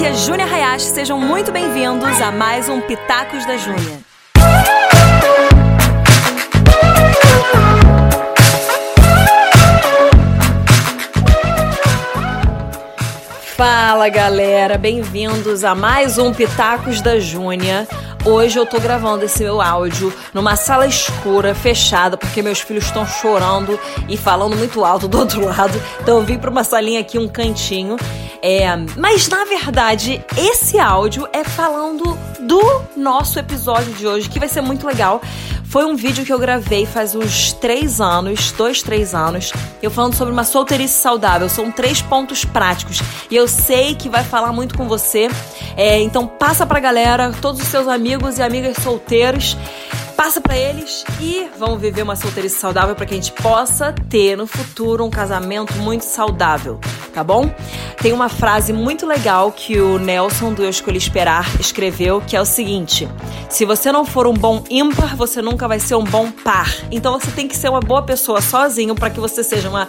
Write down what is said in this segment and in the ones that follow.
aqui é Júnia Hayashi, sejam muito bem-vindos a mais um Pitacos da Júnia. Fala galera, bem-vindos a mais um Pitacos da Júnia. Hoje eu tô gravando esse meu áudio numa sala escura, fechada, porque meus filhos estão chorando e falando muito alto do outro lado. Então eu vim pra uma salinha aqui, um cantinho. É, mas na verdade, esse áudio é falando do nosso episódio de hoje, que vai ser muito legal. Foi um vídeo que eu gravei faz uns três anos, dois, três anos, eu falando sobre uma solteirice saudável. São três pontos práticos e eu sei que vai falar muito com você. É, então passa pra galera, todos os seus amigos e amigas solteiros passa para eles e vamos viver uma solteirice saudável para que a gente possa ter no futuro um casamento muito saudável, tá bom? Tem uma frase muito legal que o Nelson do Eu Escolhi Esperar escreveu, que é o seguinte: se você não for um bom ímpar, você nunca vai ser um bom par. Então você tem que ser uma boa pessoa sozinho para que você seja uma,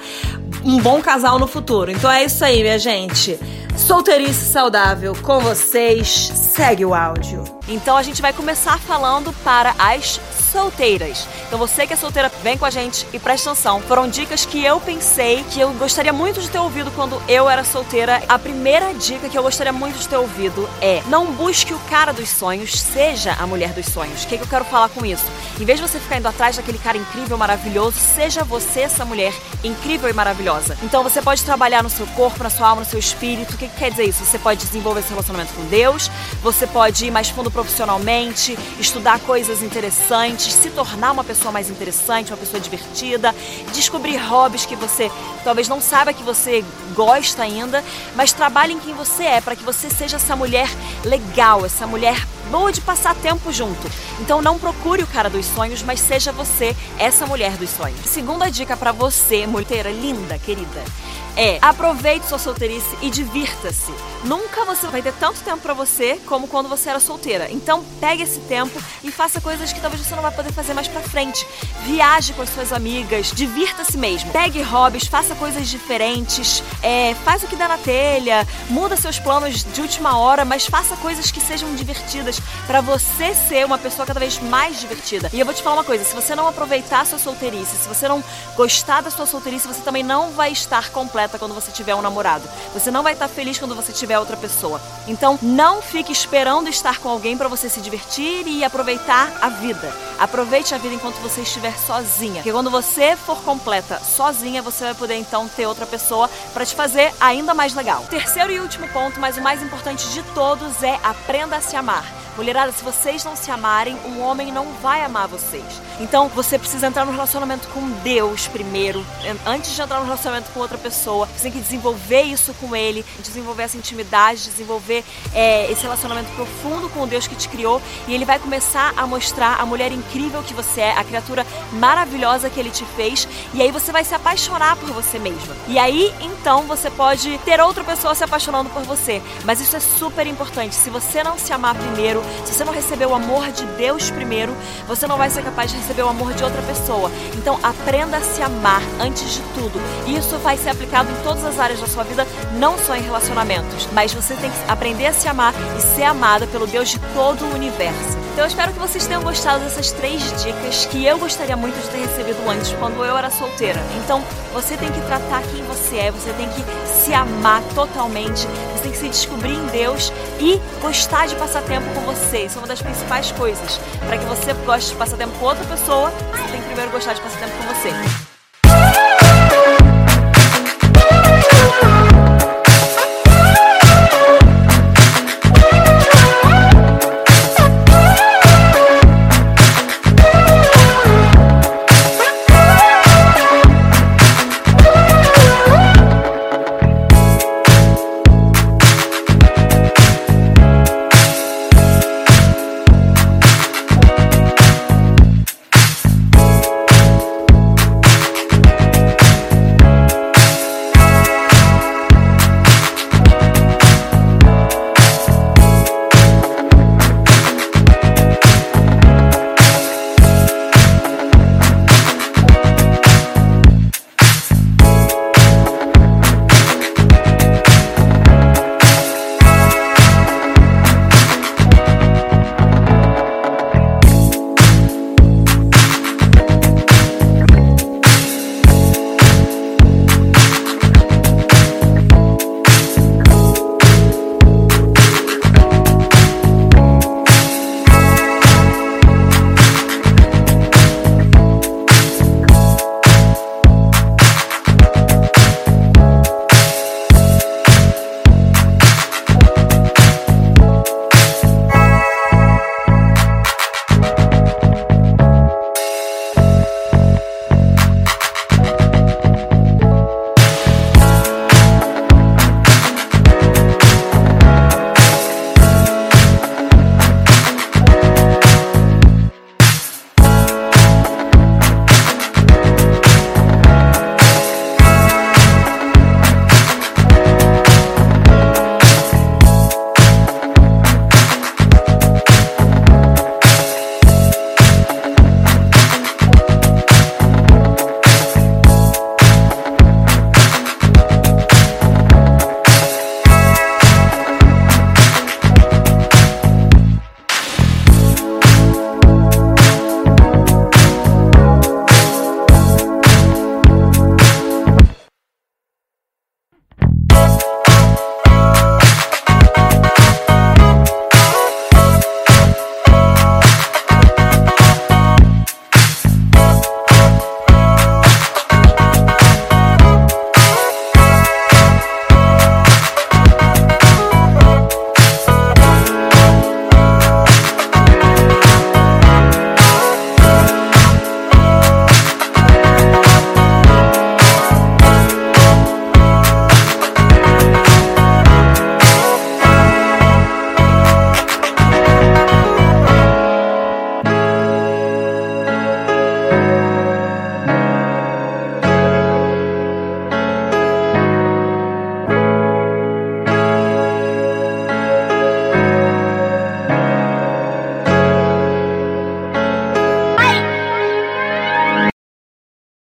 um bom casal no futuro. Então é isso aí, minha gente. Solteirice saudável com vocês. Segue o áudio. Então a gente vai começar falando para as solteiras. Então você que é solteira, vem com a gente e preste atenção. Foram dicas que eu pensei que eu gostaria muito de ter ouvido quando eu era solteira. A primeira dica que eu gostaria muito de ter ouvido é: não busque o cara dos sonhos, seja a mulher dos sonhos. O que, que eu quero falar com isso? Em vez de você ficar indo atrás daquele cara incrível, maravilhoso, seja você essa mulher incrível e maravilhosa. Então você pode trabalhar no seu corpo, na sua alma, no seu espírito. O que, que quer dizer isso? Você pode desenvolver esse relacionamento com Deus, você pode ir mais fundo profissionalmente, estudar coisas interessantes, se tornar uma pessoa mais interessante, uma pessoa divertida, descobrir hobbies que você talvez não saiba que você gosta ainda, mas trabalhe em quem você é para que você seja essa mulher legal, essa mulher boa de passar tempo junto. Então não procure o cara dos sonhos, mas seja você essa mulher dos sonhos. Segunda dica para você, mulher linda, querida é aproveite sua solteirice e divirta-se. Nunca você vai ter tanto tempo para você como quando você era solteira. Então pegue esse tempo e faça coisas que talvez você não vai poder fazer mais para frente. Viaje com as suas amigas, divirta-se mesmo. Pegue hobbies, faça coisas diferentes, é, faz o que dá na telha, muda seus planos de última hora, mas faça coisas que sejam divertidas para você ser uma pessoa cada vez mais divertida. E eu vou te falar uma coisa: se você não aproveitar a sua solteirice, se você não gostar da sua solteirice, você também não vai estar completo completa quando você tiver um namorado. Você não vai estar feliz quando você tiver outra pessoa. Então, não fique esperando estar com alguém para você se divertir e aproveitar a vida. Aproveite a vida enquanto você estiver sozinha. Porque quando você for completa sozinha, você vai poder então ter outra pessoa para te fazer ainda mais legal. Terceiro e último ponto, mas o mais importante de todos é aprenda a se amar. Mulherada, se vocês não se amarem, um homem não vai amar vocês. Então você precisa entrar no relacionamento com Deus primeiro, antes de entrar no relacionamento com outra pessoa. Você tem que desenvolver isso com Ele, desenvolver essa intimidade, desenvolver é, esse relacionamento profundo com o Deus que te criou. E Ele vai começar a mostrar a mulher incrível que você é, a criatura maravilhosa que Ele te fez. E aí você vai se apaixonar por você mesma. E aí então você pode ter outra pessoa se apaixonando por você. Mas isso é super importante. Se você não se amar primeiro, se você não receber o amor de Deus primeiro, você não vai ser capaz de receber o amor de outra pessoa. Então, aprenda a se amar antes de tudo. E isso vai ser aplicado em todas as áreas da sua vida, não só em relacionamentos. Mas você tem que aprender a se amar e ser amada pelo Deus de todo o universo. Então eu espero que vocês tenham gostado dessas três dicas que eu gostaria muito de ter recebido antes, quando eu era solteira. Então você tem que tratar quem você é, você tem que se amar totalmente, você tem que se descobrir em Deus e gostar de passar tempo com você. Isso é uma das principais coisas. Para que você goste de passar tempo com outra pessoa, você tem que primeiro gostar de passar tempo com você.